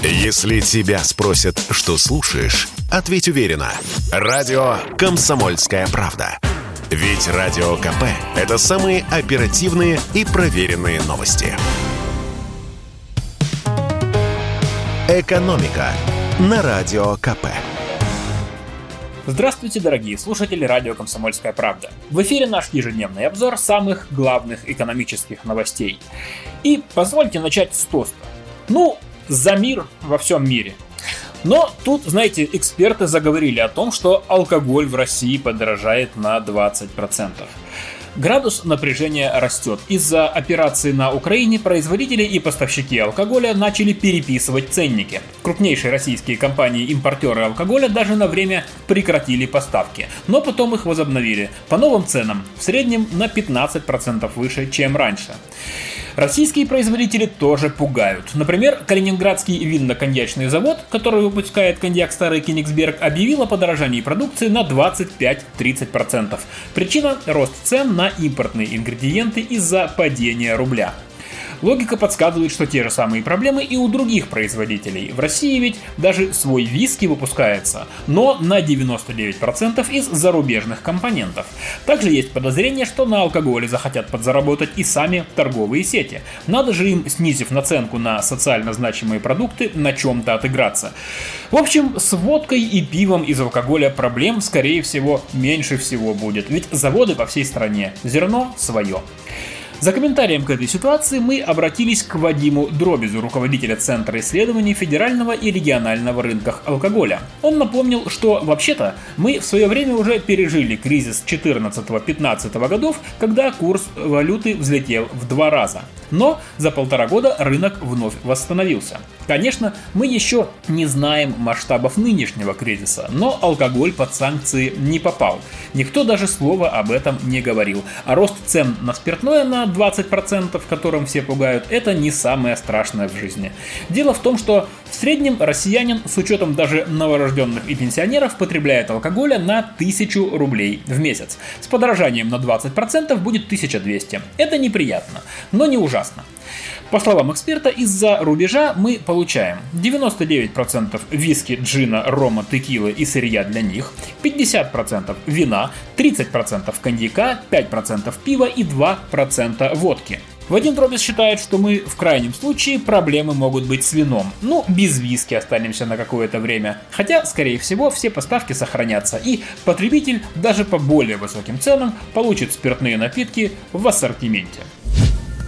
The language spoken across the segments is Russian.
Если тебя спросят, что слушаешь, ответь уверенно. Радио «Комсомольская правда». Ведь Радио КП – это самые оперативные и проверенные новости. «Экономика» на Радио КП. Здравствуйте, дорогие слушатели радио «Комсомольская правда». В эфире наш ежедневный обзор самых главных экономических новостей. И позвольте начать с тоста. Ну, за мир во всем мире. Но тут, знаете, эксперты заговорили о том, что алкоголь в России подорожает на 20%. Градус напряжения растет. Из-за операции на Украине производители и поставщики алкоголя начали переписывать ценники. Крупнейшие российские компании-импортеры алкоголя даже на время прекратили поставки, но потом их возобновили по новым ценам, в среднем на 15% выше, чем раньше. Российские производители тоже пугают. Например, Калининградский винно-коньячный завод, который выпускает коньяк Старый Кенигсберг, объявил о подорожании продукции на 25-30%. Причина – рост цен на импортные ингредиенты из-за падения рубля. Логика подсказывает, что те же самые проблемы и у других производителей. В России ведь даже свой виски выпускается, но на 99% из зарубежных компонентов. Также есть подозрение, что на алкоголе захотят подзаработать и сами торговые сети. Надо же им, снизив наценку на социально значимые продукты, на чем-то отыграться. В общем, с водкой и пивом из алкоголя проблем, скорее всего, меньше всего будет, ведь заводы по всей стране, зерно свое. За комментарием к этой ситуации мы обратились к Вадиму Дробизу, руководителя Центра исследований федерального и регионального рынках алкоголя. Он напомнил, что вообще-то мы в свое время уже пережили кризис 14-15 годов, когда курс валюты взлетел в два раза. Но за полтора года рынок вновь восстановился. Конечно, мы еще не знаем масштабов нынешнего кризиса, но алкоголь под санкции не попал. Никто даже слова об этом не говорил. А рост цен на спиртное на 20%, которым все пугают, это не самое страшное в жизни. Дело в том, что в среднем россиянин с учетом даже новорожденных и пенсионеров потребляет алкоголя на 1000 рублей в месяц. С подорожанием на 20% будет 1200. Это неприятно, но не ужасно. По словам эксперта, из-за рубежа мы получаем 99% виски, джина, рома, текилы и сырья для них, 50% вина, 30% коньяка, 5% пива и 2% водки. Вадим Дробис считает, что мы в крайнем случае проблемы могут быть с вином. Ну, без виски останемся на какое-то время. Хотя, скорее всего, все поставки сохранятся, и потребитель даже по более высоким ценам получит спиртные напитки в ассортименте.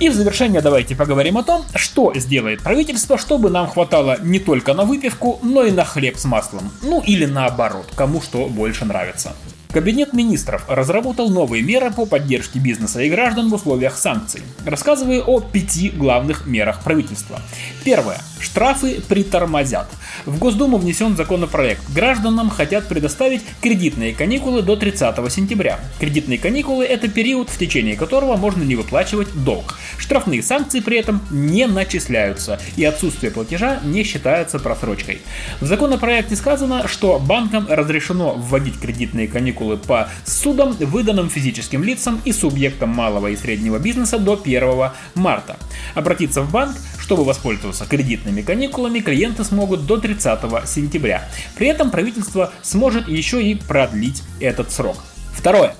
И в завершение давайте поговорим о том, что сделает правительство, чтобы нам хватало не только на выпивку, но и на хлеб с маслом. Ну или наоборот, кому что больше нравится. Кабинет министров разработал новые меры по поддержке бизнеса и граждан в условиях санкций. Рассказываю о пяти главных мерах правительства. Первое. Штрафы притормозят. В Госдуму внесен законопроект. Гражданам хотят предоставить кредитные каникулы до 30 сентября. Кредитные каникулы – это период, в течение которого можно не выплачивать долг. Штрафные санкции при этом не начисляются, и отсутствие платежа не считается просрочкой. В законопроекте сказано, что банкам разрешено вводить кредитные каникулы по судам, выданным физическим лицам и субъектам малого и среднего бизнеса до 1 марта. Обратиться в банк, чтобы воспользоваться кредитными каникулами, клиенты смогут до 30 сентября. При этом правительство сможет еще и продлить этот срок. Второе.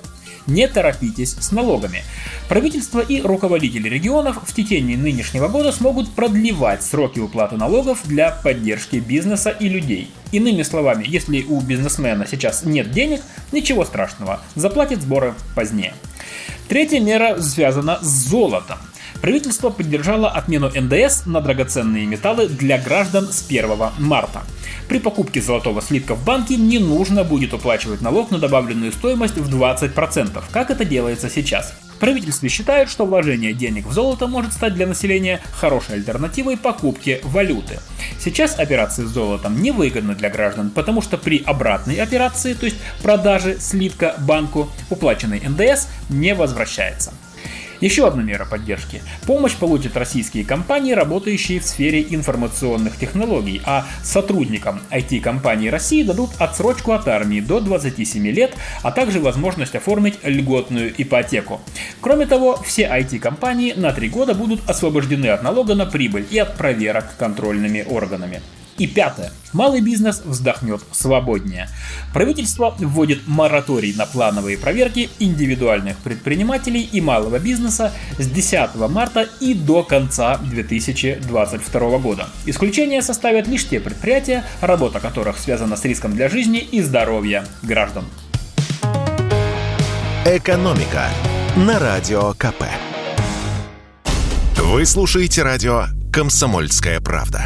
Не торопитесь с налогами. Правительство и руководители регионов в течение нынешнего года смогут продлевать сроки уплаты налогов для поддержки бизнеса и людей. Иными словами, если у бизнесмена сейчас нет денег, ничего страшного, заплатит сборы позднее. Третья мера связана с золотом. Правительство поддержало отмену НДС на драгоценные металлы для граждан с 1 марта. При покупке золотого слитка в банке не нужно будет уплачивать налог на добавленную стоимость в 20%, как это делается сейчас. Правительство считает, что вложение денег в золото может стать для населения хорошей альтернативой покупке валюты. Сейчас операции с золотом невыгодны для граждан, потому что при обратной операции, то есть продаже слитка банку, уплаченный НДС не возвращается. Еще одна мера поддержки. Помощь получат российские компании, работающие в сфере информационных технологий, а сотрудникам IT-компаний России дадут отсрочку от армии до 27 лет, а также возможность оформить льготную ипотеку. Кроме того, все IT-компании на три года будут освобождены от налога на прибыль и от проверок контрольными органами. И пятое. Малый бизнес вздохнет свободнее. Правительство вводит мораторий на плановые проверки индивидуальных предпринимателей и малого бизнеса с 10 марта и до конца 2022 года. Исключение составят лишь те предприятия, работа которых связана с риском для жизни и здоровья граждан. Экономика на радио КП. Вы слушаете радио «Комсомольская правда».